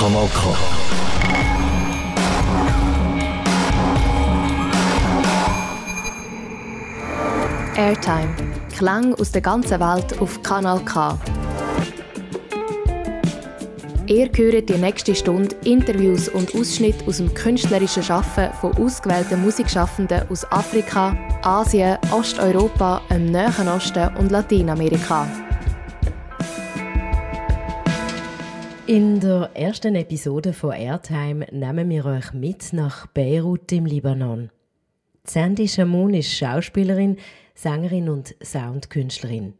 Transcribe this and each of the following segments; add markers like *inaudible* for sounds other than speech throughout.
Kanal K. Airtime. Klang aus der ganzen Welt auf Kanal K. Ihr hört die nächste Stunde Interviews und Ausschnitte aus dem künstlerischen Schaffen von ausgewählten Musikschaffenden aus Afrika, Asien, Osteuropa, dem Nahen Osten und Lateinamerika. In der ersten Episode von Airtime nehmen wir euch mit nach Beirut im Libanon. Sandy Shamoun ist Schauspielerin, Sängerin und Soundkünstlerin.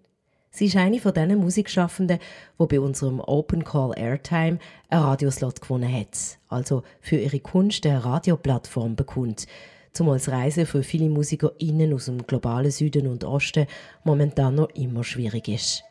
Sie ist eine von diesen Musikschaffenden, die bei unserem Open Call Airtime einen Radioslot gewonnen hat, also für ihre Kunst eine Radioplattform bekommt, zumal das Reisen für viele MusikerInnen aus dem globalen Süden und Osten momentan noch immer schwierig ist.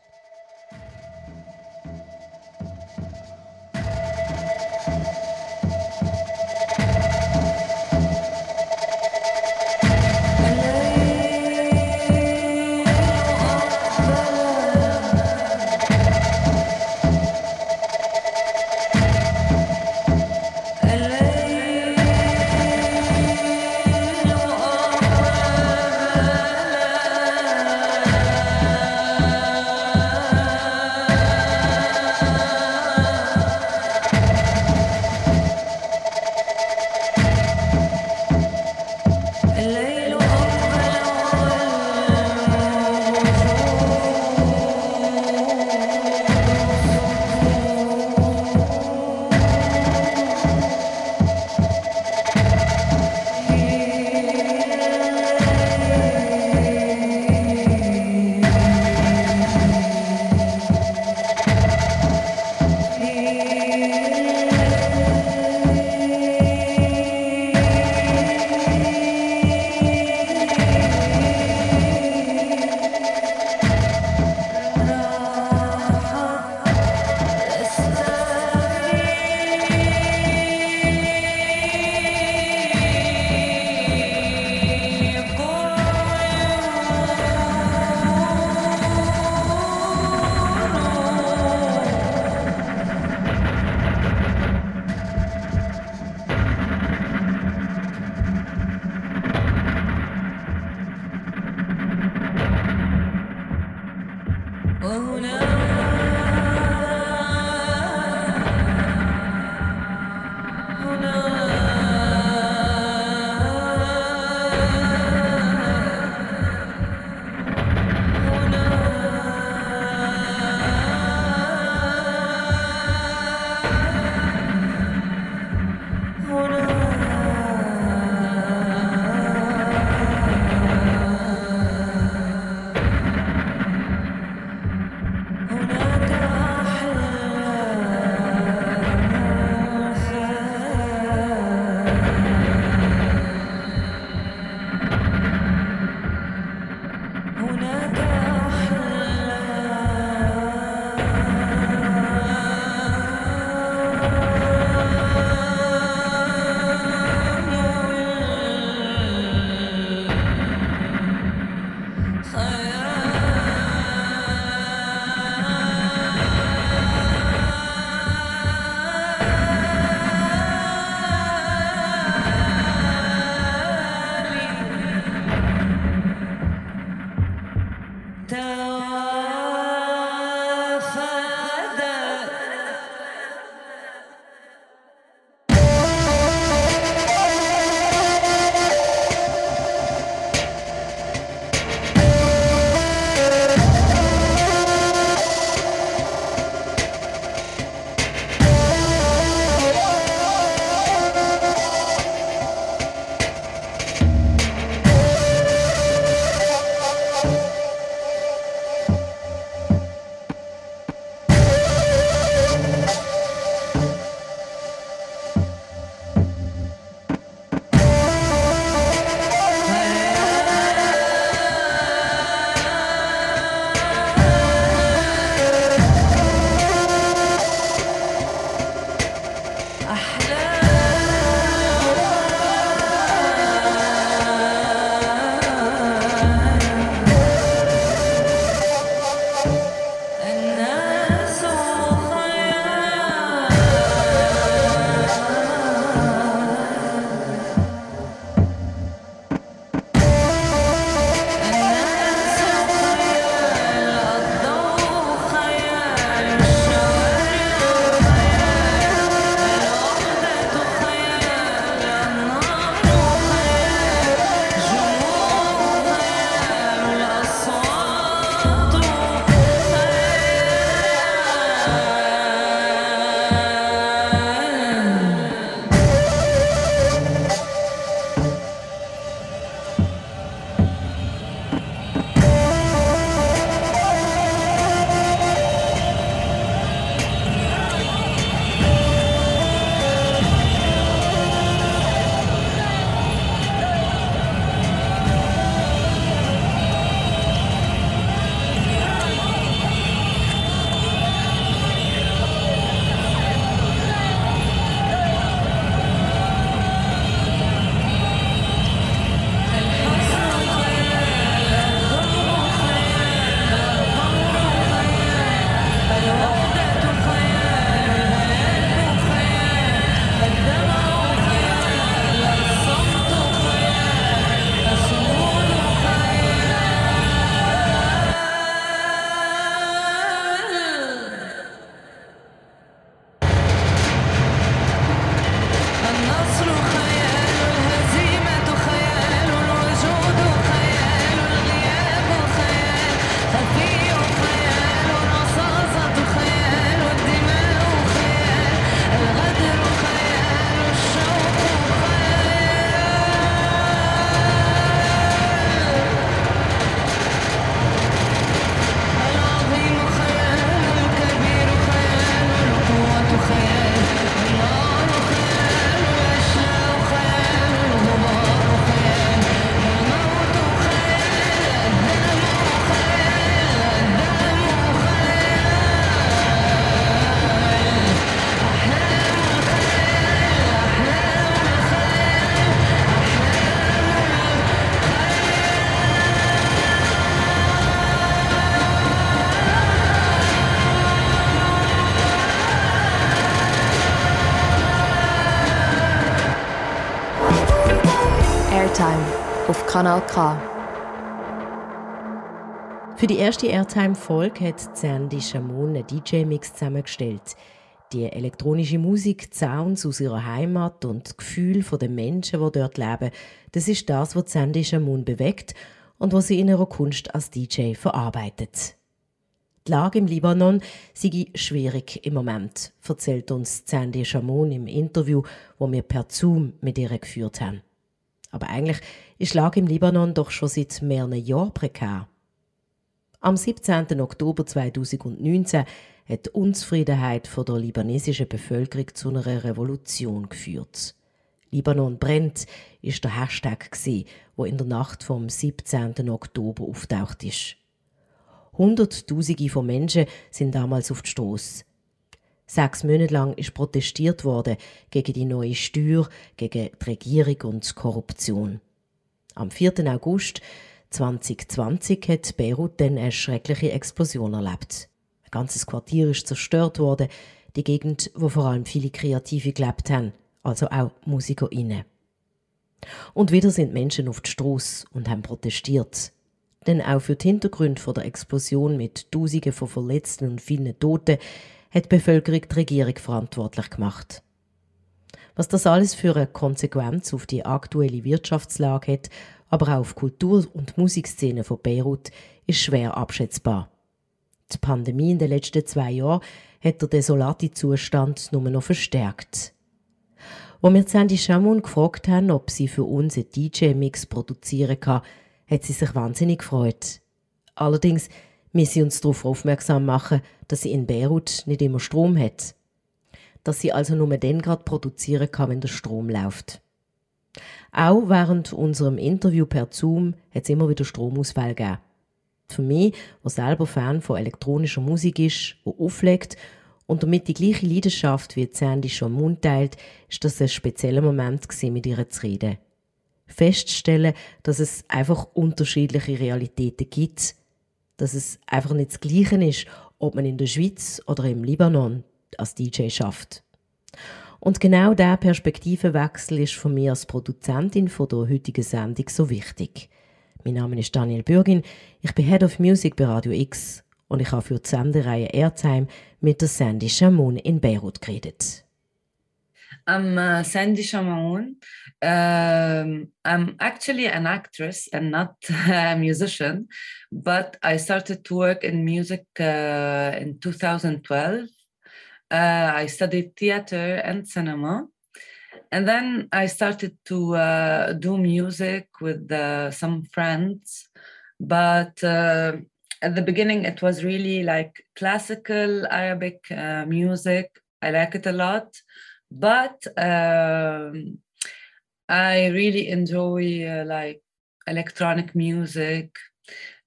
Kanal K. Für die erste Airtime-Folge hat Sandy Shamoun einen DJ-Mix zusammengestellt. Die elektronische Musik, die Sounds aus ihrer Heimat und das Gefühl der Menschen, die dort leben, das ist das, was Sandy Shamoun bewegt und was sie in ihrer Kunst als DJ verarbeitet. Die Lage im Libanon sei schwierig im Moment, erzählt uns Sandy Shamoun im Interview, wo wir per Zoom mit ihr geführt haben. Aber eigentlich ist die Lage im Libanon doch schon seit mehreren Jahren prekär. Am 17. Oktober 2019 hat die Unzufriedenheit der libanesischen Bevölkerung zu einer Revolution geführt. Libanon brennt ist der Hashtag wo in der Nacht vom 17. Oktober auftaucht ist. Hunderttausende von Menschen sind damals auf die Strasse. Sechs Monate lang ist protestiert worden gegen die neue Steuer, gegen die Regierung und die Korruption. Am 4. August 2020 hat Beirut dann eine schreckliche Explosion erlebt. Ein ganzes Quartier ist zerstört worden, die Gegend, wo vor allem viele Kreative gelebt haben, also auch MusikerInnen. Und wieder sind Menschen auf die Strasse und haben protestiert. Denn auch für die Hintergründe der Explosion mit Tausenden von Verletzten und vielen Toten hat die Bevölkerung die Regierung verantwortlich gemacht. Was das alles für eine Konsequenz auf die aktuelle Wirtschaftslage hat, aber auch auf Kultur- und Musikszene von Beirut, ist schwer abschätzbar. Die Pandemie in den letzten zwei Jahren hat den desolaten Zustand nur noch verstärkt. Wo wir Sandy Shamoun gefragt haben, ob sie für uns einen DJ-Mix produzieren kann, hat sie sich wahnsinnig gefreut. Allerdings müssen sie uns darauf aufmerksam machen, dass sie in Beirut nicht immer Strom hat. Dass sie also nur dann gerade produzieren kann, wenn der Strom läuft. Auch während unserem Interview per Zoom hat es immer wieder Stromausfall gegeben. Für mich, der selber Fan von elektronischer Musik ist, der auflegt und damit die gleiche Leidenschaft wie Sandy schon im Mund teilt, ist das ein spezieller Moment gewesen, mit ihr zu reden. Feststellen, dass es einfach unterschiedliche Realitäten gibt, dass es einfach nicht das Gleiche ist, ob man in der Schweiz oder im Libanon als DJ schafft. Und genau der Perspektivenwechsel ist für mich als Produzentin von der heutigen Sendung so wichtig. Mein Name ist Daniel Bürgin, ich bin Head of Music bei Radio X und ich habe für die Sendereihe Airtime mit der Sandy Shamoun in Beirut geredet. I'm uh, Sandy Shamaun. Um, I'm actually an actress and not *laughs* a musician, but I started to work in music uh, in 2012 Uh, I studied theater and cinema. And then I started to uh, do music with uh, some friends. But uh, at the beginning, it was really like classical Arabic music. I like it a lot. But um, I really enjoy uh, like electronic music.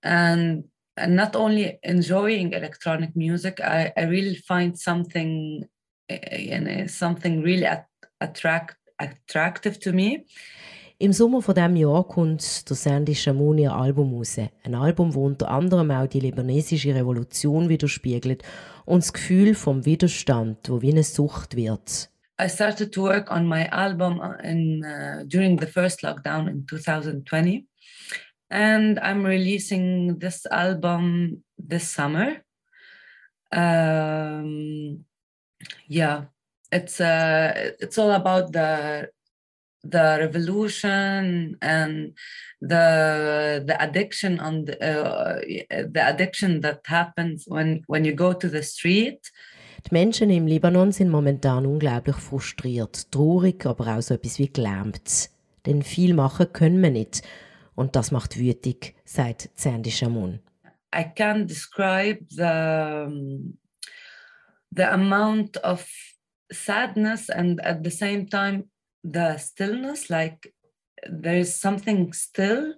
And and not only enjoying electronic music, I, I really find something, you know, something really attract, attractive to me. Im Sommer von diesem Jahr kommt der Sandy Shamouni ein Album raus. Ein Album, das unter anderem auch die libanesische Revolution widerspiegelt und das Gefühl vom Widerstand, wo wie eine Sucht wird. I started to work on my album in, uh, during the first lockdown in 2020. and I'm releasing this album this summer. Um, yeah, it's uh, it's all about the the revolution and the the addiction on the, uh, the addiction that happens when when you go to the street. Die Menschen im Libanon sind momentan unglaublich frustriert, traurig, aber auch so etwas wie gelähmt. Denn viel machen können wir nicht. Und das macht wütig, sagt Sandy Shamoun. I can't describe the, the amount of sadness and at the same time the stillness, like there is something still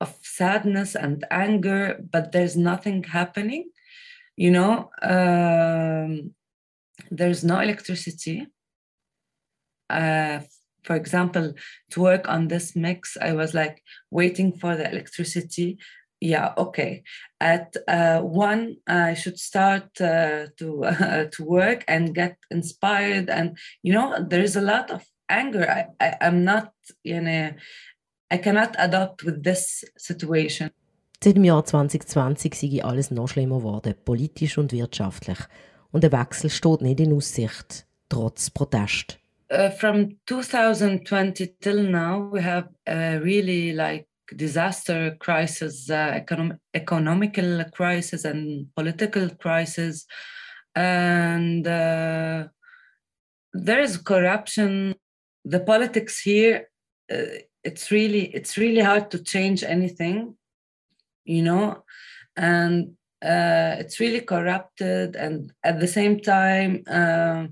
of sadness and anger, but there's nothing happening. You know, um, there's no electricity. Uh, for example, to work on this mix, I was like waiting for the electricity. Yeah, okay. At uh, one, I should start uh, to uh, *laughs* to work and get inspired, and you know, there is a lot of anger. I, I am not, you know, I cannot adapt with this situation. Seit dem Jahr 2020 sei alles noch schlimmer geworden, politisch und wirtschaftlich. Und der Wechsel steht nicht in Aussicht, trotz Protest. Uh, from 2020 till now, we have a really like disaster crisis, uh, econom economical crisis, and political crisis, and uh, there is corruption. The politics here, uh, it's really it's really hard to change anything, you know, and uh, it's really corrupted, and at the same time. Uh,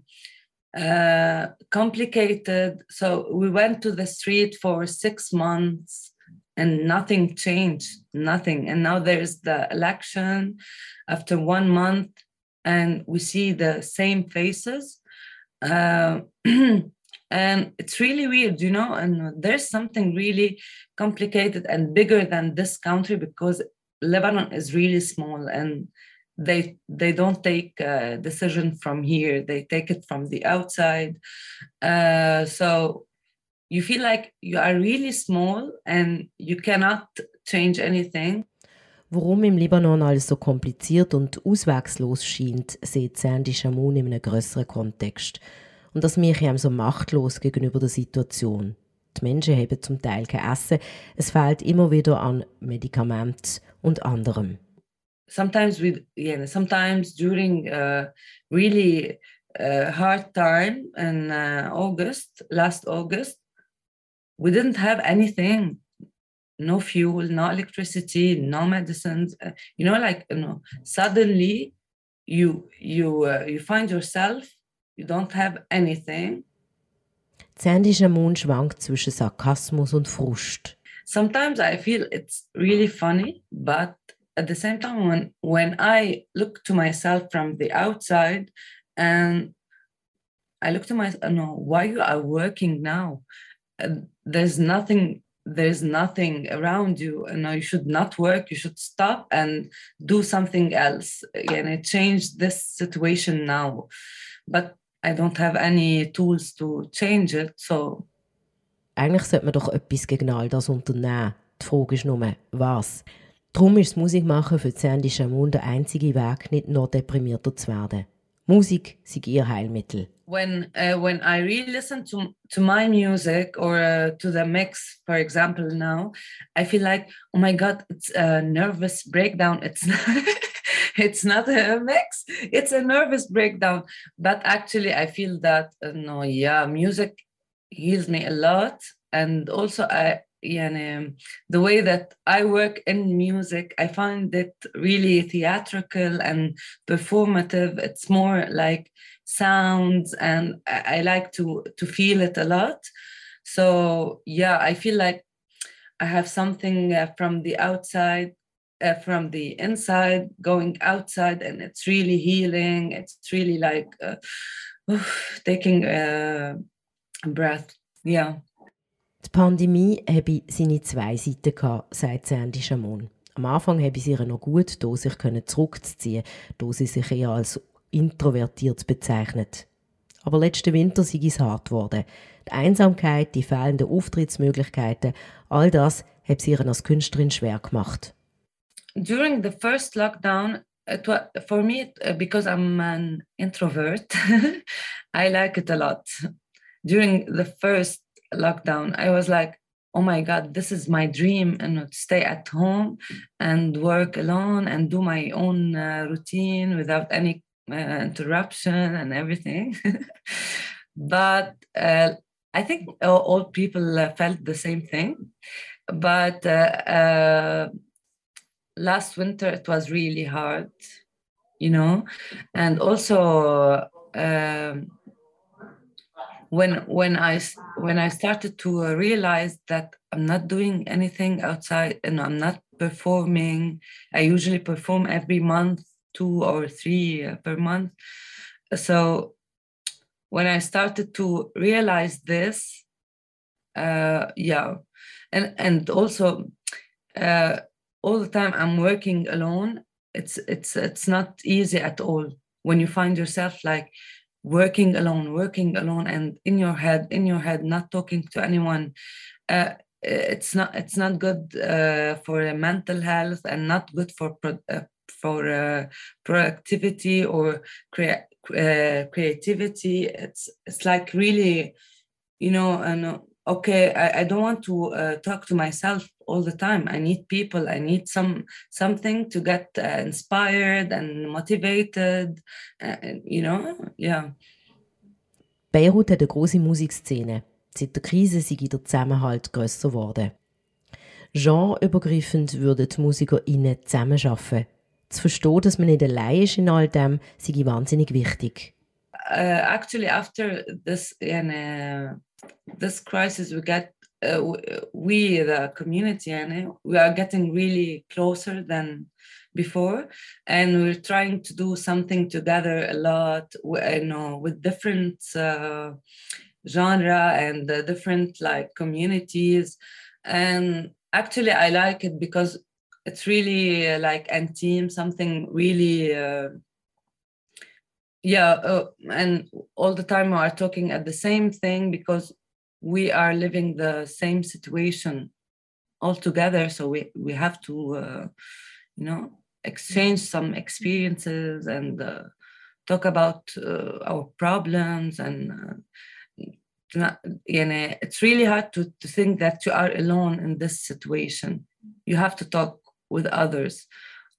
uh, complicated. So we went to the street for six months and nothing changed, nothing. And now there's the election after one month, and we see the same faces. Uh, *clears throat* it's really weird, you know. And there's something really complicated and bigger than this country because Lebanon is really small and they they don't take a decision from here they take it from the outside uh, so you feel like you are really small and you cannot change anything Warum im Libanon alles so kompliziert und auswegslos scheint, sieht Sandy Shamoun in einem größeren Kontext. Und das mache ich so machtlos gegenüber der Situation. Die Menschen haben zum Teil kein Essen, es fehlt immer wieder an Medikamenten und anderem. sometimes with yeah sometimes during uh, really uh, hard time in uh, august last august we didn't have anything no fuel no electricity no medicines uh, you know like you know suddenly you you uh, you find yourself you don't have anything. Sandy Shamoun schwankt zwischen Sarkasmus und Frust. Sometimes I feel it's really funny, but at the same time when when i look to myself from the outside and i look to myself no why you are working now? Uh, there's nothing there's nothing around you. And you should not work. You should stop and do something else. And change this situation now? But i don't have any tools to change it so eigentlich sollte man doch etwas gegen all das unternehmen die Frage ist nur was Darum ist das Musikmachen für Sandy Shamoun der einzige Weg, nicht noch deprimierter zu werden. Musik sei ihr Heilmittel. When uh, when I really listen to to my music or uh, to the mix, for example, now I feel like, oh my God, it's a nervous breakdown. It's *laughs* not, *laughs* it's not a mix it's a nervous breakdown but actually i feel that you no yeah music heals me a lot and also i yeah, know, the way that I work in music, I find it really theatrical and performative. It's more like sounds, and I, like to to feel it a lot. So yeah, I feel like I have something uh, from the outside uh, from the inside, going outside, and it's really healing. It's really like uh, taking a breath. Yeah. Die Pandemie habe seine zwei Seiten gehabt, sagt Sandy Schamon. Am Anfang habe sie ihr noch gut, da sich zurückzuziehen, da sie sich eher als introvertiert bezeichnet. Aber letzten Winter sei es hart geworden. Die Einsamkeit, die fehlenden Auftrittsmöglichkeiten, all das hat sie ihr als Künstlerin schwer gemacht. During the first lockdown, was, for me, uh, because I'm an introvert, *laughs* I like it a lot. During the first lockdown, I was like, oh my God, this is my dream and stay at home and work alone and do my own uh, routine without any uh, interruption and everything. *laughs* but uh, I think all, all people uh, felt the same thing. But uh, last winter, it was really hard, you know, and also. Um, when when I when I started to uh, realize that I'm not doing anything outside and I'm not performing. I usually perform every month, two or three uh, per month. So when I started to realize this, uh, yeah, and and also uh, all the time I'm working alone. It's it's it's not easy at all when you find yourself like working alone working alone and in your head in your head not talking to anyone uh, it's not it's not good uh, for mental health and not good for pro, uh, for uh, productivity or crea- uh, creativity it's it's like really you know and okay I, I don't want to uh, talk to myself all the time i need people i need some something to get uh, inspired and motivated you know yeah Beirut hat eine große Musikszene. Seit der Krise sei der Zusammenhalt grösser geworden. Genreübergreifend würden die MusikerInnen zusammenarbeiten. Zu verstehen, dass man nicht allein ist in all dem, sei wahnsinnig wichtig. Uh, actually, after this, uh, this crisis, we get uh, we the community and we are getting really closer than before and we're trying to do something together a lot you know with different uh, genre and uh, different like communities. And actually i like it because it's really uh, like and team something really yeah uh, and all the time we are talking at the same thing because we are living the same situation all together so we we have to uh, you know exchange some experiences and uh, talk about uh, our problems and you know, it's really hard to, to think that you are alone in this situation. You have to talk with others,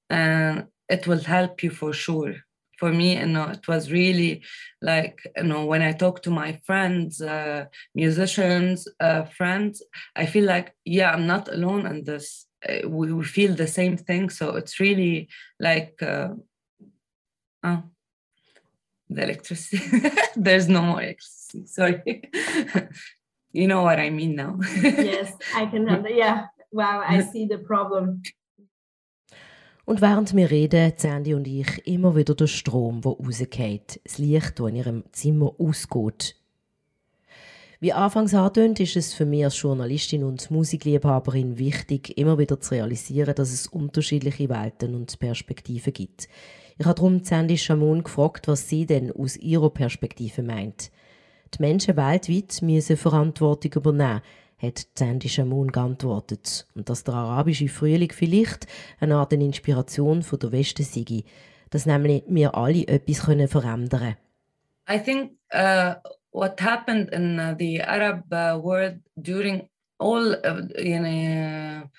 and it will help you for sure. For me, you know, it was really like you know when I talk to my friends, uh, musicians, uh, friends, I feel like yeah, I'm not alone in this. Uh, we, we feel the same thing, so it's really like uh, oh, the electricity. *laughs* There's no more electricity. Sorry. *laughs* you know what I mean now. yes, I can. *laughs* Yeah. Wow, I see the problem. Und während wir reden, Sandy und ich immer wieder der Strom, der rausgeht, das Licht, das in ihrem Zimmer ausgeht. Wie anfangs angetönt, ist es für mich als Journalistin und Musikliebhaberin wichtig, immer wieder zu realisieren, dass es unterschiedliche Welten und Perspektiven gibt. Ich habe darum Sandy Chamon gefragt, was sie denn aus ihrer Perspektive meint. Die Menschen weltweit müssen Verantwortung übernehmen, hat Sandy Chamon geantwortet. Und dass der arabische Frühling vielleicht eine Art Inspiration von der Westen sei, dass nämlich wir alle etwas verändern können. I think uh, what happened in uh, the Arab uh, world during all, you know,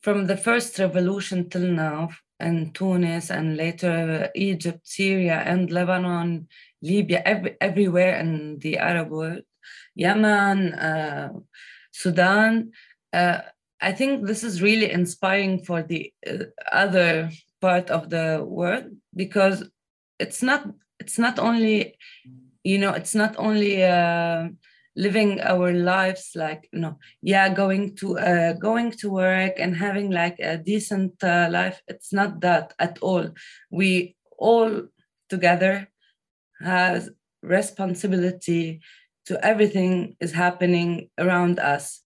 from the first revolution till now, and Tunis and later Egypt, Syria, and Lebanon, Libya, every, everywhere in the Arab world, Yemen, uh, Sudan. Uh, I think this is really inspiring for the uh, other part of the world because it's not it's not only you know it's not only uh, living our lives like you know yeah going to uh, going to work and having like a decent uh, life it's not that at all we all together has responsibility to everything is happening around us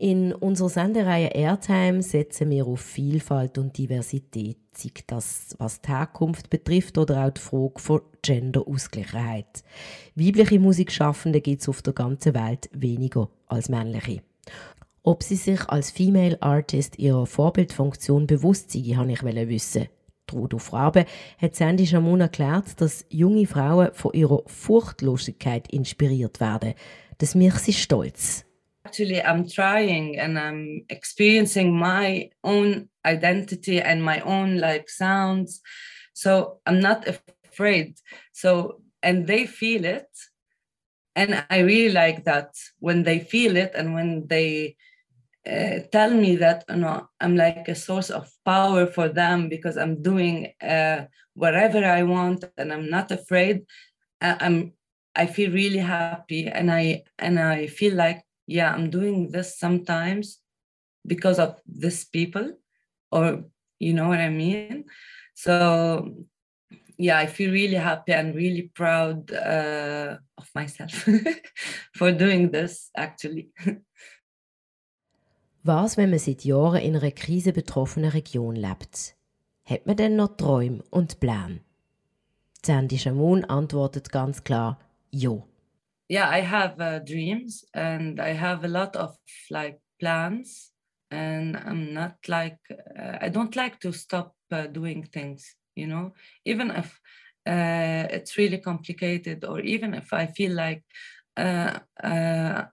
In unserer Sendereihe Airtime setzen wir auf Vielfalt und Diversität, sei das was die Herkunft betrifft oder auch die Frage von Gender-Ausgleichheit. Weibliche Musikschaffende gibt es auf der ganzen Welt weniger als männliche. Ob sie sich als Female Artist ihrer Vorbildfunktion bewusst sind, habe ich wissen. Trudo Frabe hat Sandy Shamoun erklärt, dass junge Frauen von ihrer Furchtlosigkeit inspiriert werden. Das macht sie stolz. actually i'm trying and i'm experiencing my own identity and my own like sounds so i'm not afraid so and they feel it and i really like that when they feel it and when they uh, tell me that you know i'm like a source of power for them because i'm doing uh, whatever i want and i'm not afraid. I'm i feel really happy and i and i feel like yeah i'm doing this sometimes because of this people or you know what i mean? So yeah i feel really happy and really proud uh, of myself *laughs* for doing this actually *laughs* Was, wenn man seit Jahren in einer krisenbetroffenen Region lebt? Hat man denn noch Träume und Pläne? Sandy Shamoun antwortet ganz klar, ja. yeah, I have uh, dreams and I have a lot of like plans, and I'm not like uh, I don't like to stop uh, doing things. You know, even if uh, it's really complicated, or even if I feel like uh, uh,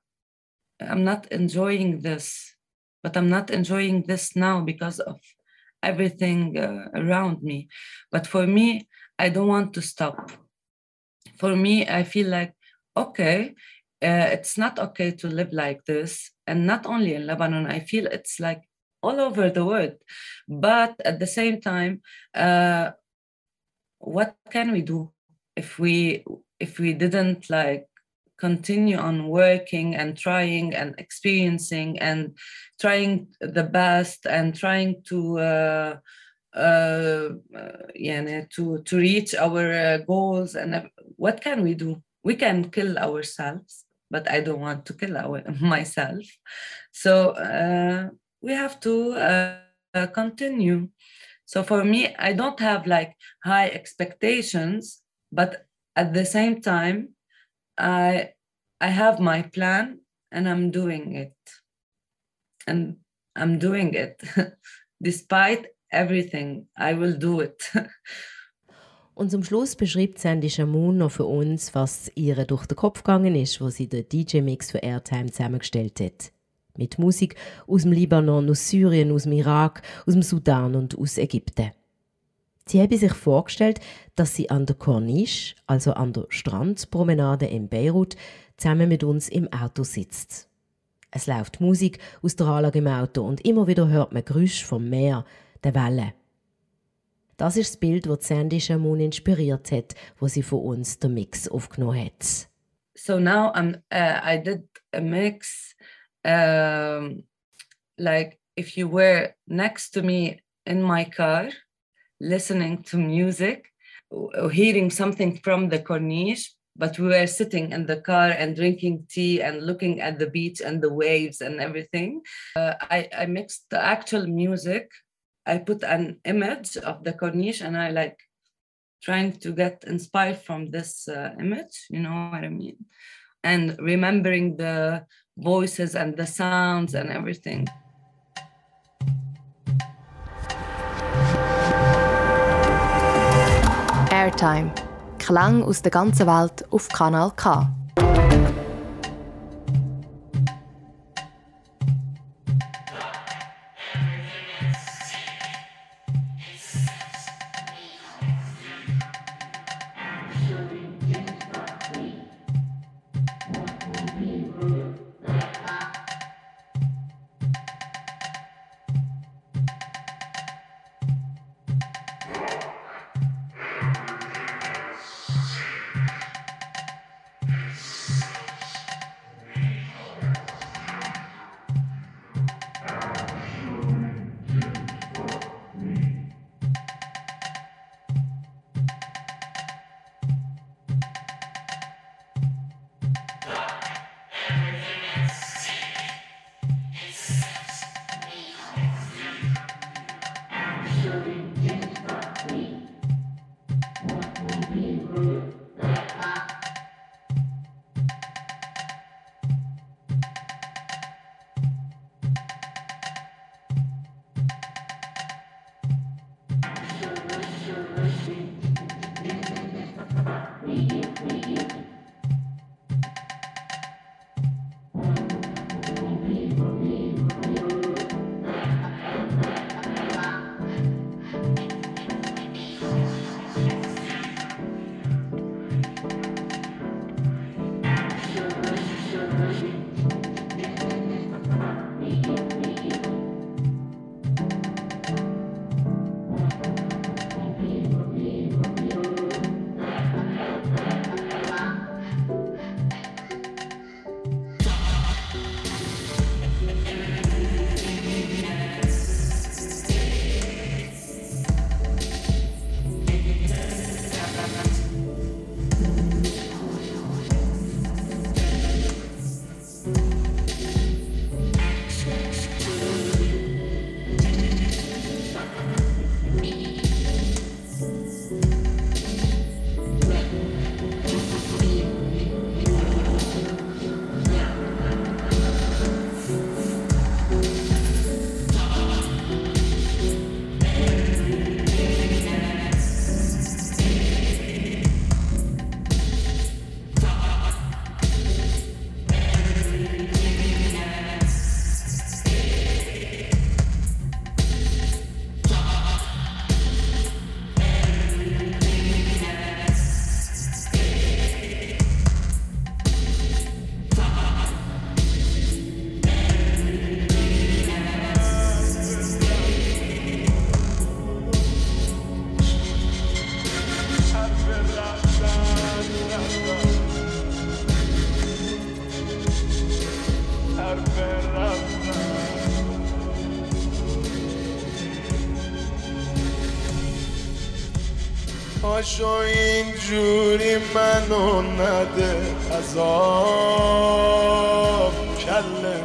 I'm not enjoying this, but I'm not enjoying this now because of everything uh, around me. But for me, I don't want to stop. For me, I feel like, okay, uh, it's not okay to live like this. And not only in Lebanon, I feel it's like all over the world. But at the same time, uh, what can we do if we if we didn't like continue on working and trying and experiencing and trying the best and trying to uh, uh, yeah, to, to reach our uh, goals and what can we do? We can kill ourselves but i don't want to kill our, *laughs* myself. So uh, we have to uh, continue. So for me i don't have like high expectations but at the same time I I have my plan and I'm doing it. And I'm doing it. *laughs* Despite everything, I will do it. *laughs* Und zum Schluss beschreibt Sandy Shamoun noch für uns, was ihr durch den Kopf gegangen ist, wo sie den DJ-Mix für Airtime zusammengestellt hat. Mit Musik aus dem Libanon, aus Syrien, aus dem Irak, aus dem Sudan und aus Ägypten. Sie haben sich vorgestellt, dass sie an der Corniche, also an der Strandpromenade in Beirut, zusammen mit uns im Auto sitzt. Es läuft Musik aus der Anlage im Auto und immer wieder hört man Geräusche vom Meer, der Wellen. Das ist das Bild, das Sandy Shamoun inspiriert hat, wo sie von uns den Mix aufgenommen hat. So now I'm, uh, I did a mix, um, like if you were next to me in my car, listening to music, hearing something from the corniche, but we were sitting in the car and drinking tea and looking at the beach and the waves and everything. Uh, I, I mixed the actual music. I put an image of the corniche and I like trying to get inspired from this uh, image, you know what I mean? And remembering the voices and the sounds and everything. Airtime. Klang aus der ganzen Welt auf Kanal K. پاشو اینجوری منو نده عذاب. کله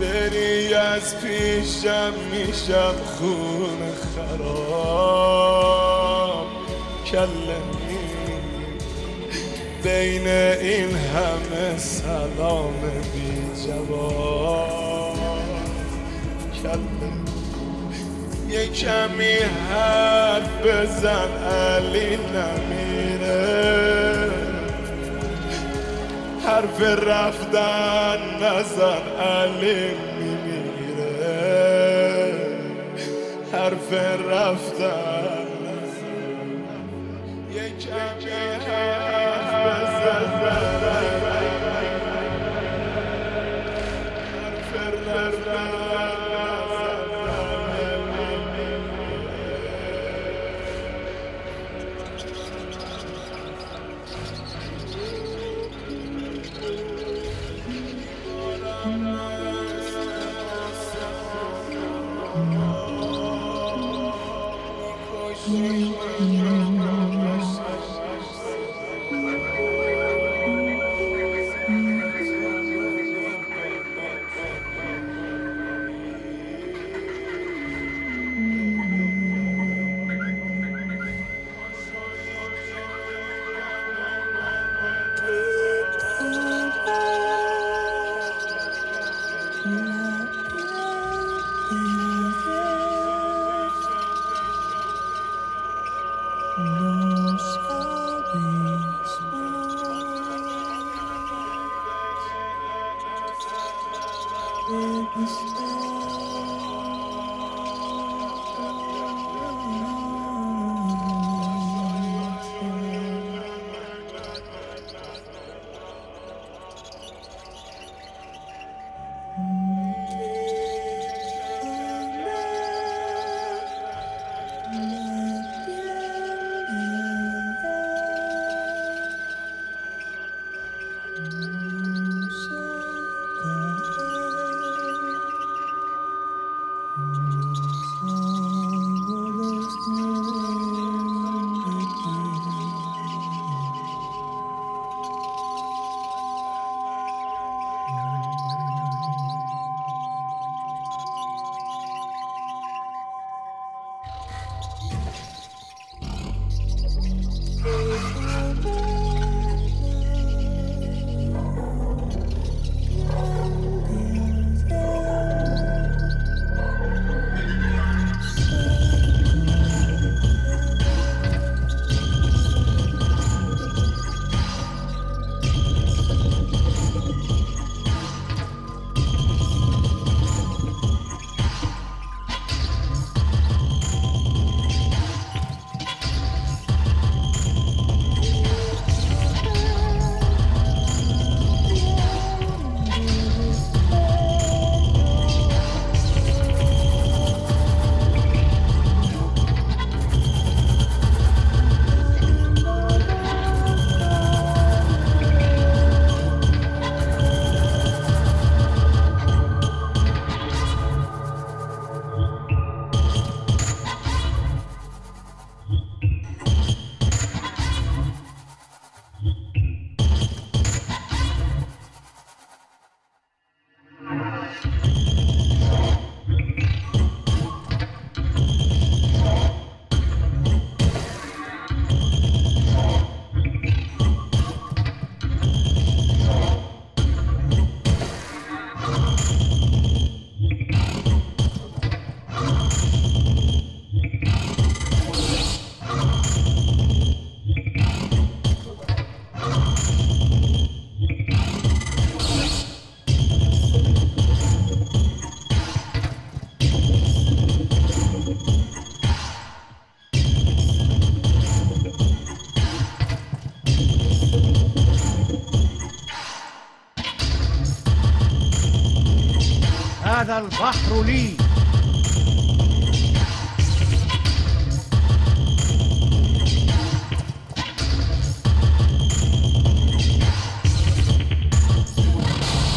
بری از پیشم میشم خون خراب. کله بین این همه سلام بی جواب. کمی حد بزن علی نمیره. حرف رفتن نزن علی میمیره. حرف رفتن هذا البحر لي.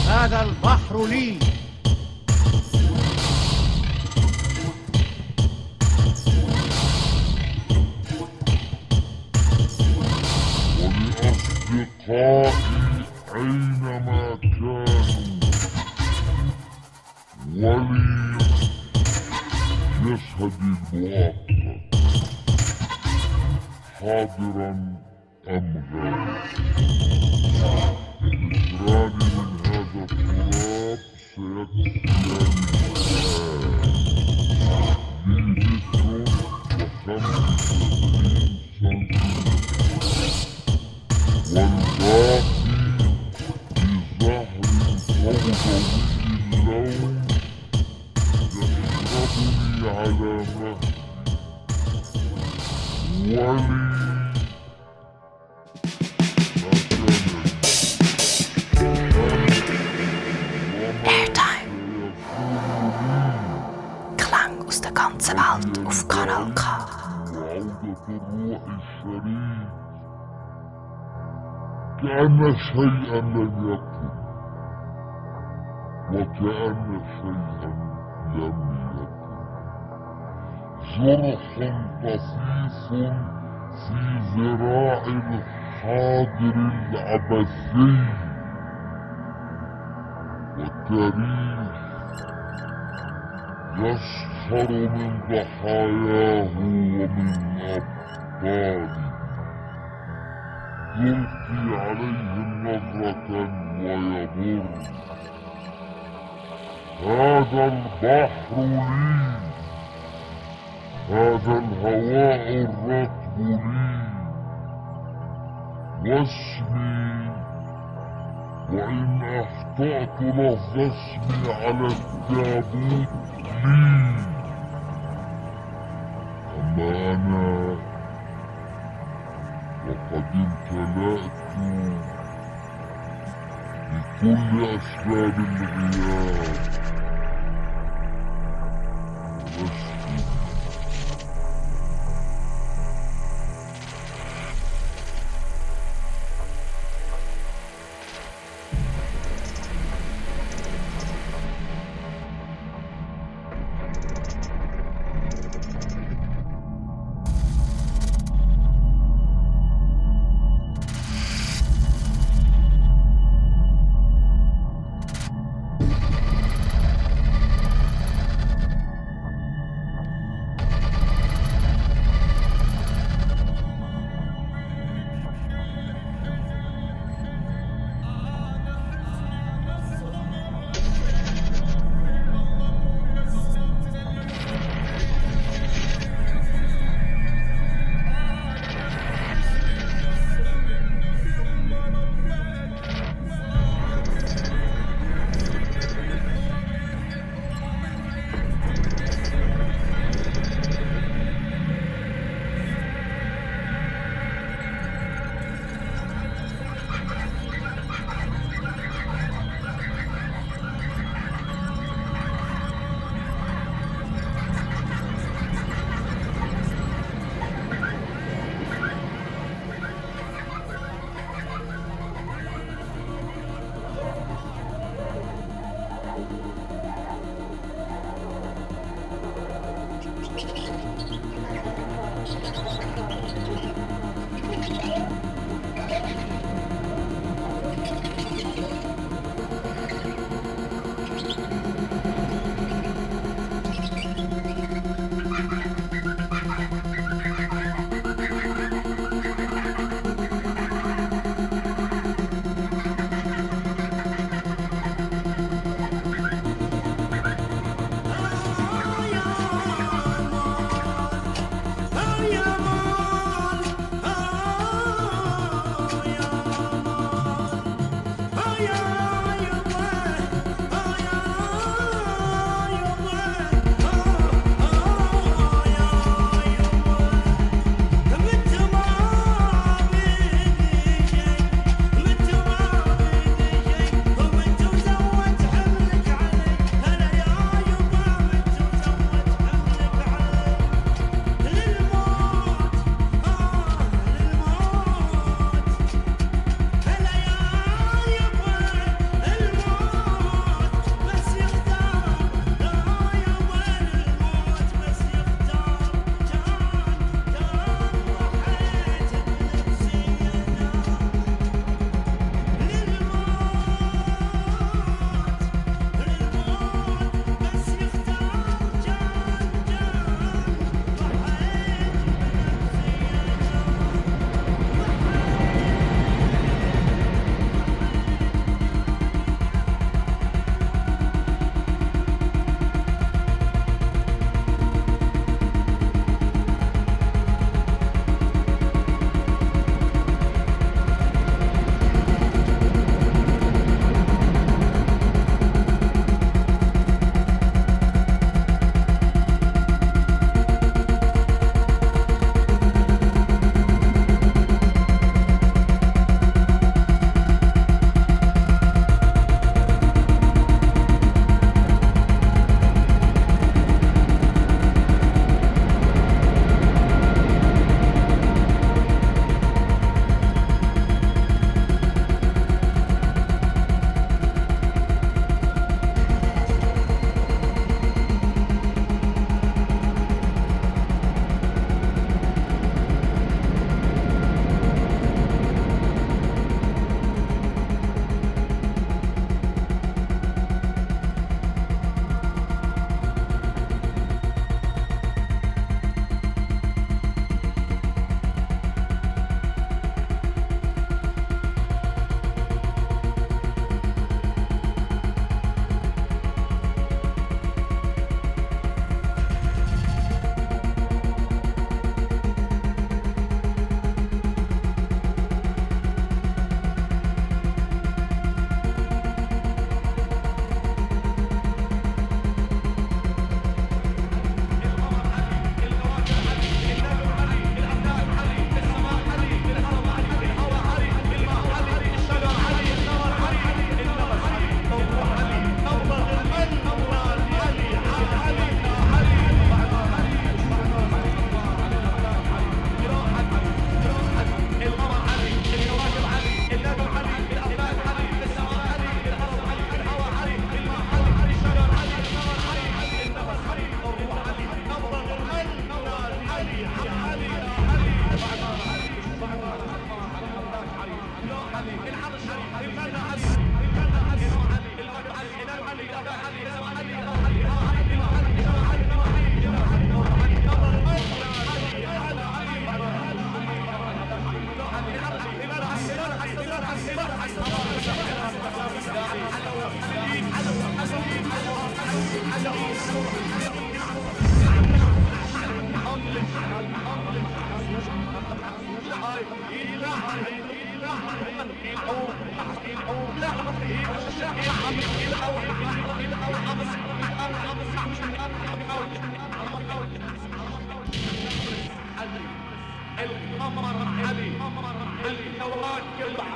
هذا البحر لي. كأن شيئا لم يكن وكأن شيئا لم يكن. جرح طفيف في ذراع الحاضر العبثي والتاريخ يسخر من ضحاياه ومن أبطاله. يلقي عليهم نظرة ويمر هذا البحر لي. هذا الهواء الرطب لي. واسمي. وإن أخطأت لفظ اسمي على التابوت لي. أما أنا وقد امتلأت بكل أسباب الغياب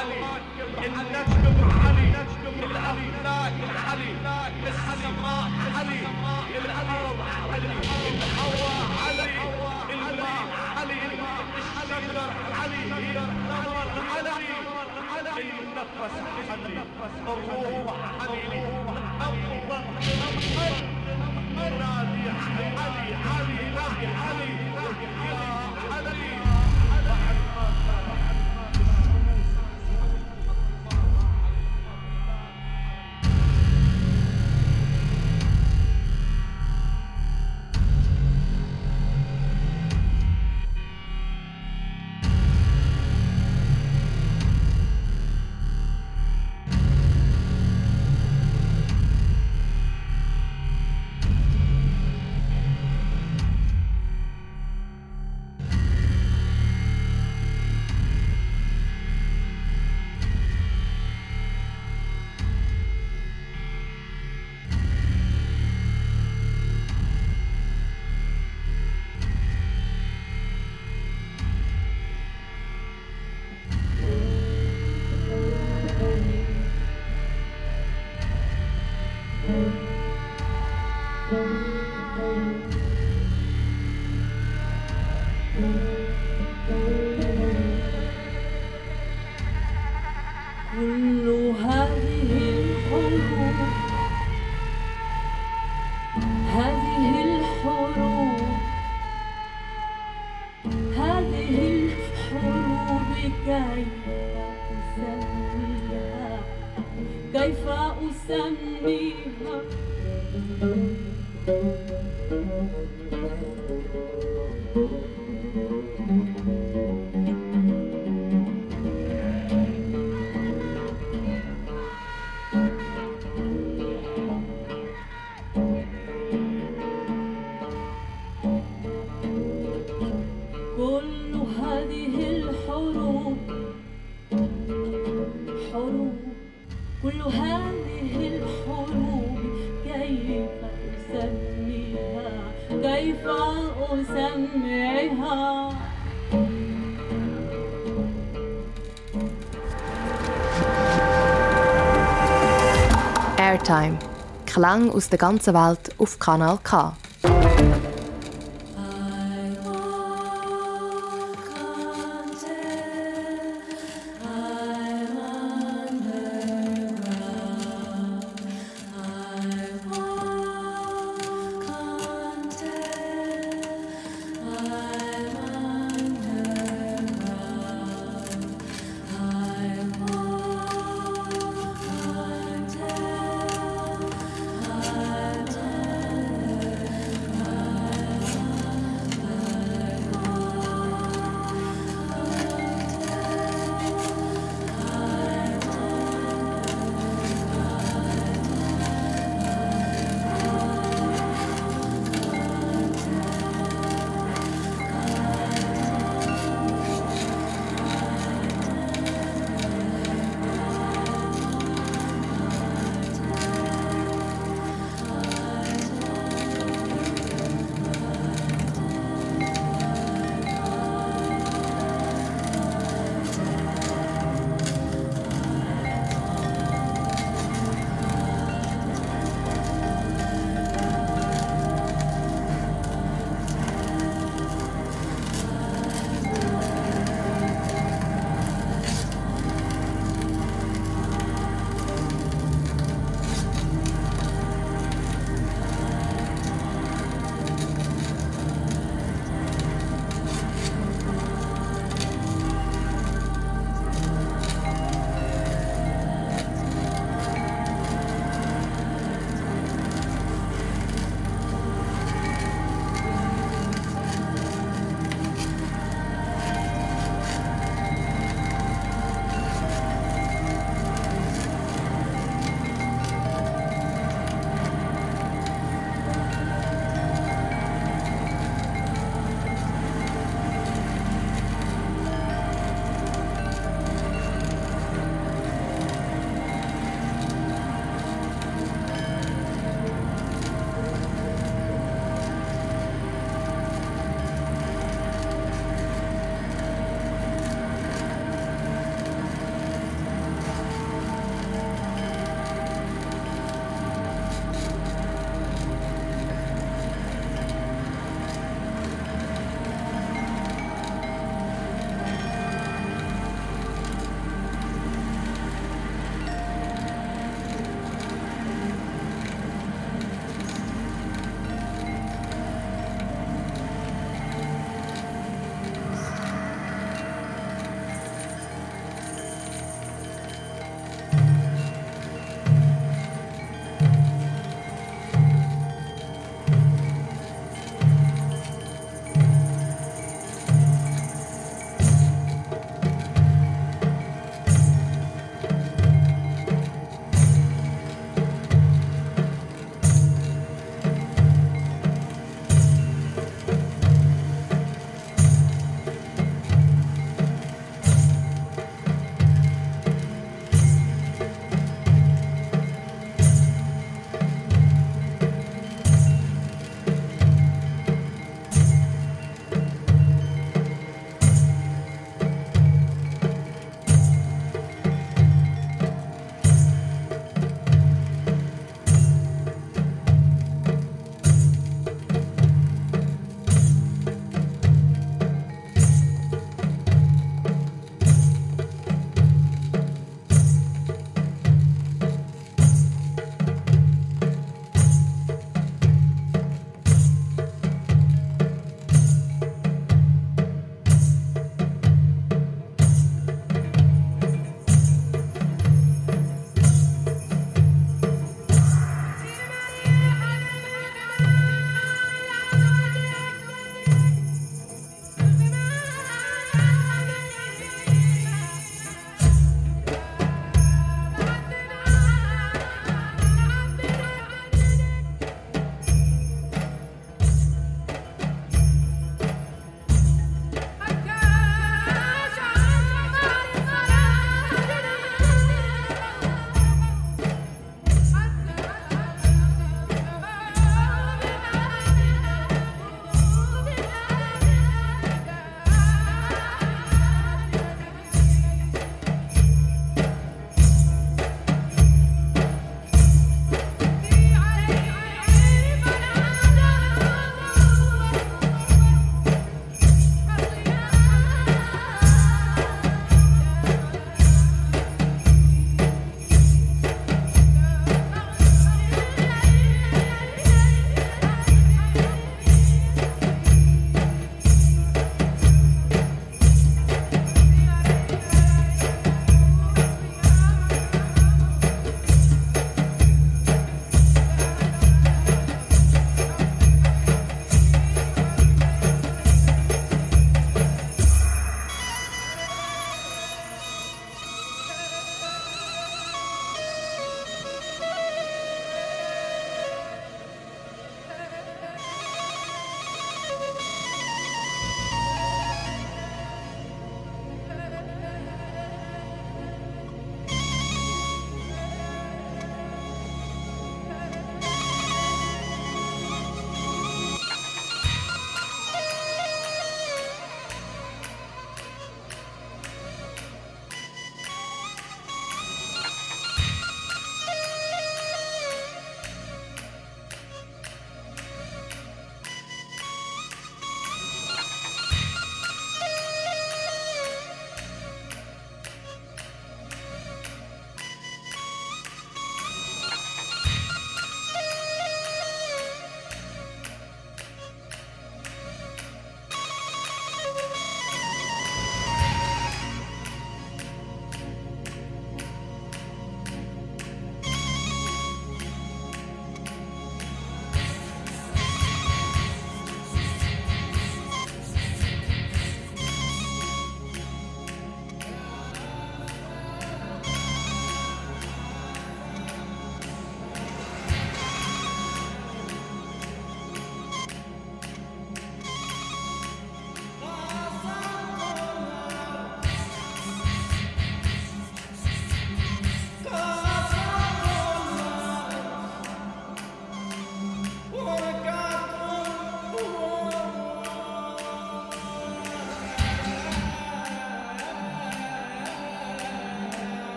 I Amen. هذه الحروب كيف أسميها؟ كيف أسميها؟ Klang aus der ganzen Welt auf Kanal K.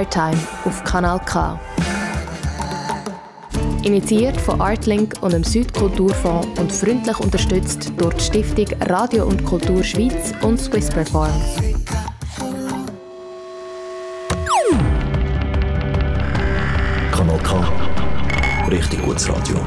Airtime auf Kanal K. Initiiert von Artlink und dem Südkulturfonds und freundlich unterstützt durch die Stiftung Radio und Kultur Schweiz und Swiss Perform. Kanal K. Richtig gutes Radio.